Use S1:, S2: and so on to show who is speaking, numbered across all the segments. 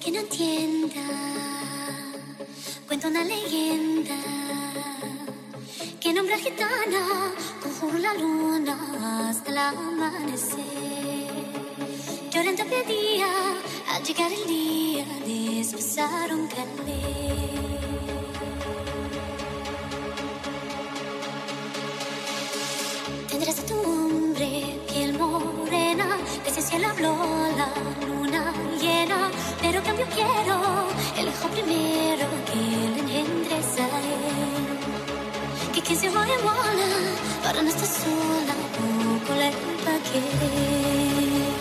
S1: que no entienda. Cuento una leyenda que nombra gitana, conjuro la luna hasta el amanecer. Llorando pedía al llegar el día de espesar un calé. Tendrás a tu hombre, piel morena, desde el cielo habló la pero cambio quiero el hijo primero que le engendres a él. Que quien se vaya mola, para no estar sola, poco le va a querer.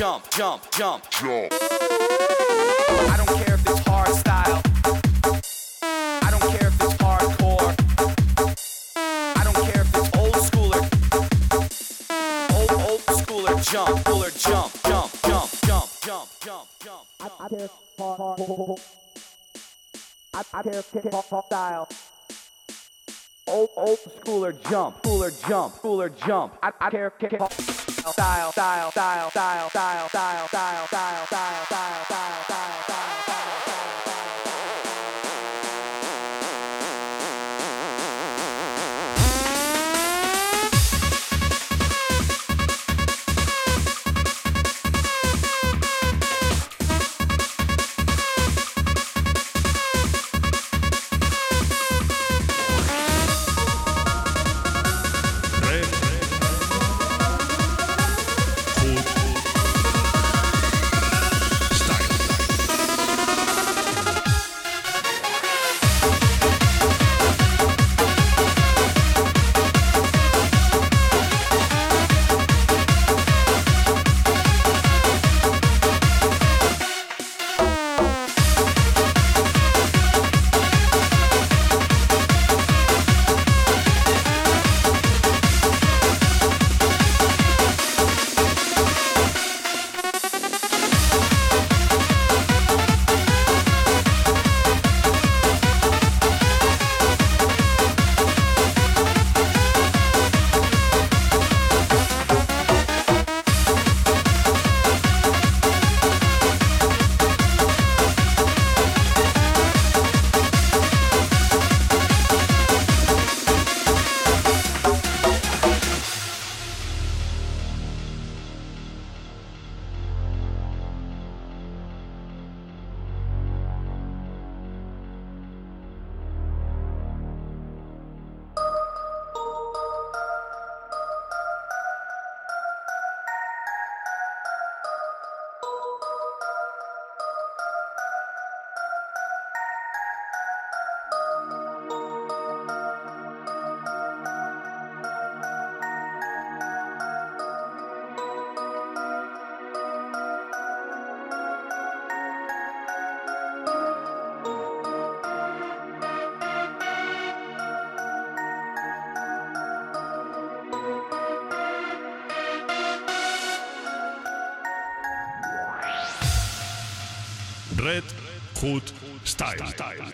S2: jump, jump, jump, jump. I don't care if it's hard style. I don't care if it's hardcore. I don't care if it's old schooler. Old old schooler jump, schooler jump, jump, jump, jump, jump, jump, jump.
S3: I, I care hard, I, I care if it's hard style.
S2: Old old schooler jump, schooler jump, schooler jump. I, I care. care, hard style, style, style, style, style, style, style, style, style, style, style, style. Food Style.
S4: Style.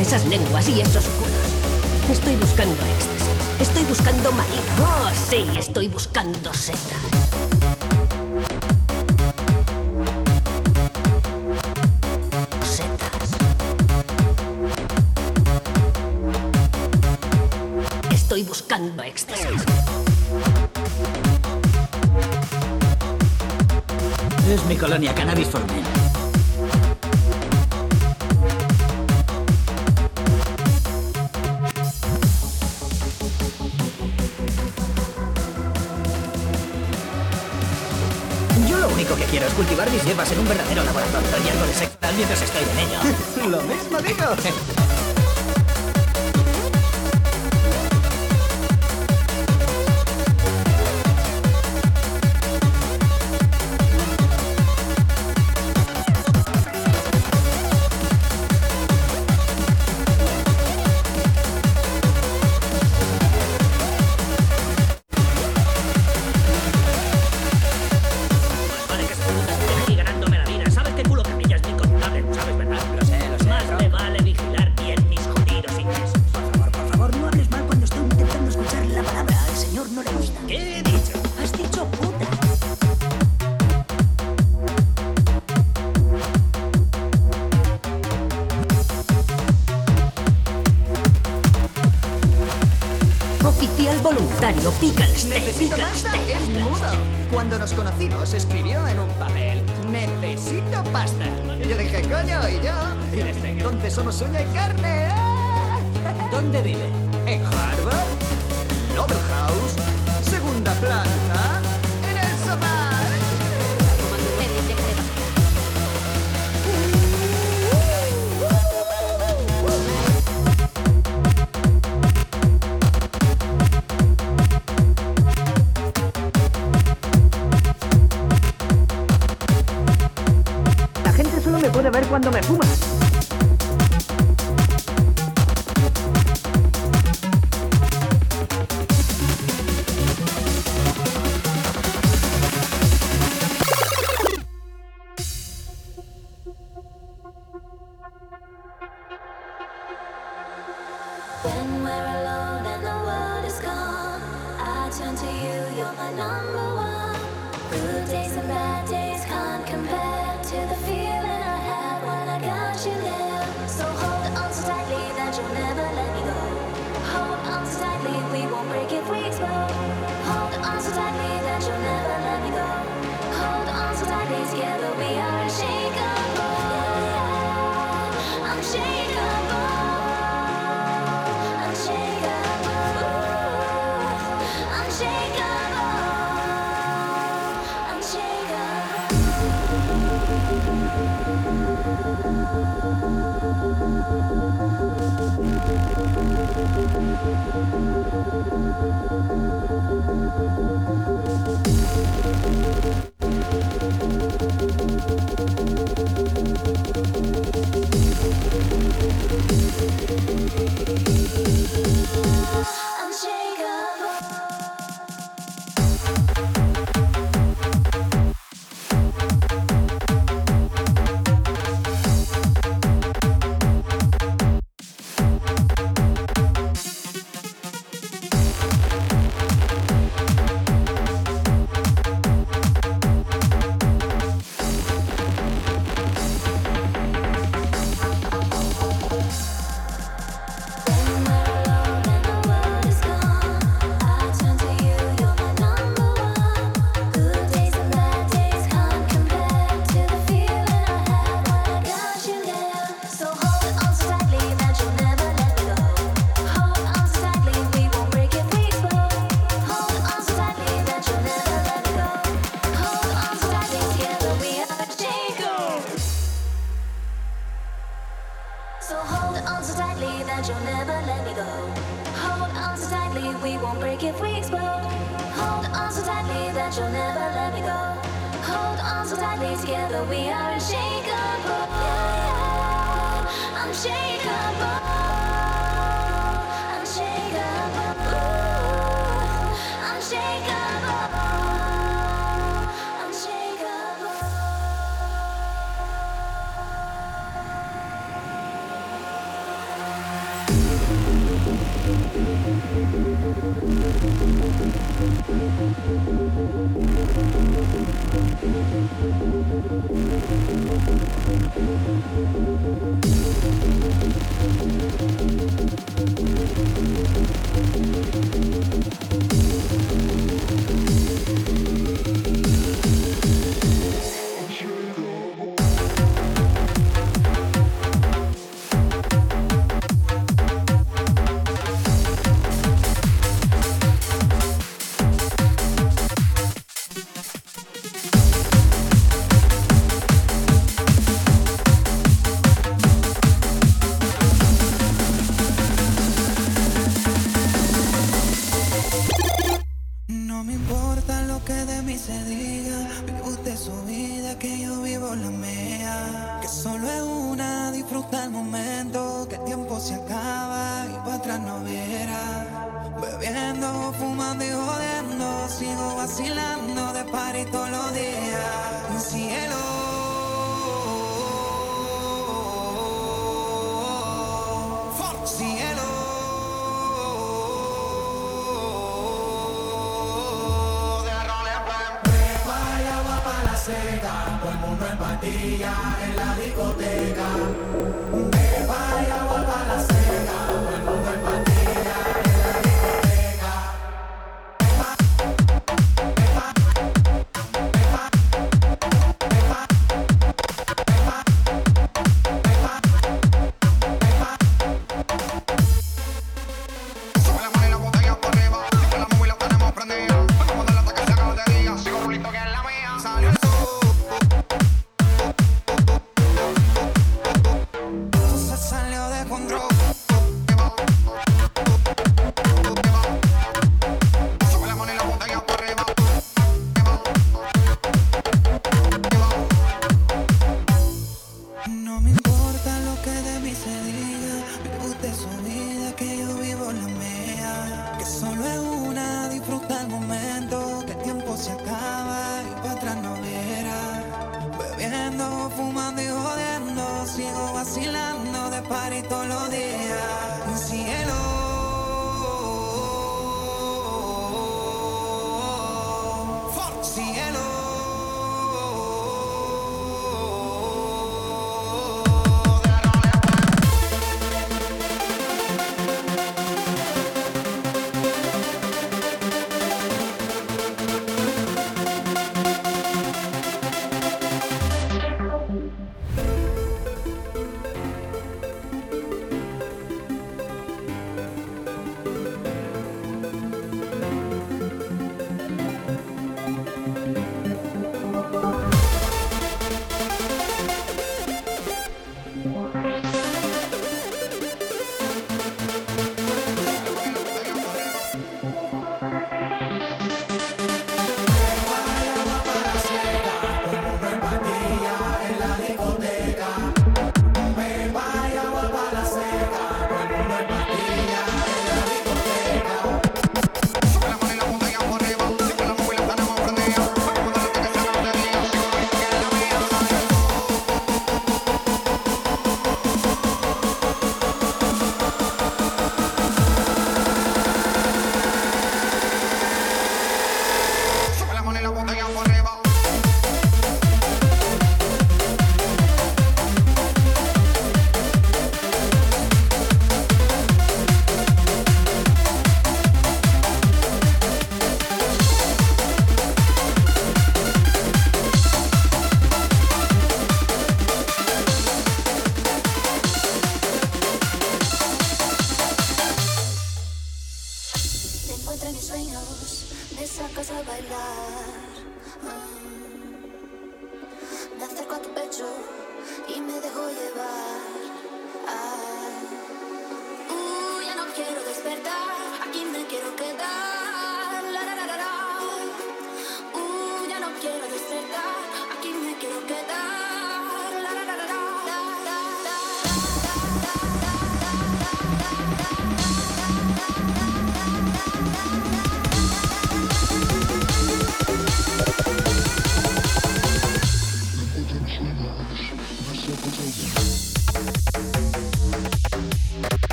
S5: esas lenguas y esos culos. Estoy buscando éxtasis. Estoy buscando marido. Oh, sí, estoy buscando seta. Setas. Estoy buscando éxtasis.
S6: Es mi colonia Cannabis for Men. quiero es cultivar mis hierbas en un verdadero laboratorio y algo de sexual mientras estoy de niño. Lo mismo digo. somos uña y carne. ¿eh?
S7: ¿Dónde vive?
S8: you, you're my number one. Good days and bad days can't compare to the feeling.
S9: Peace.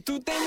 S9: tú te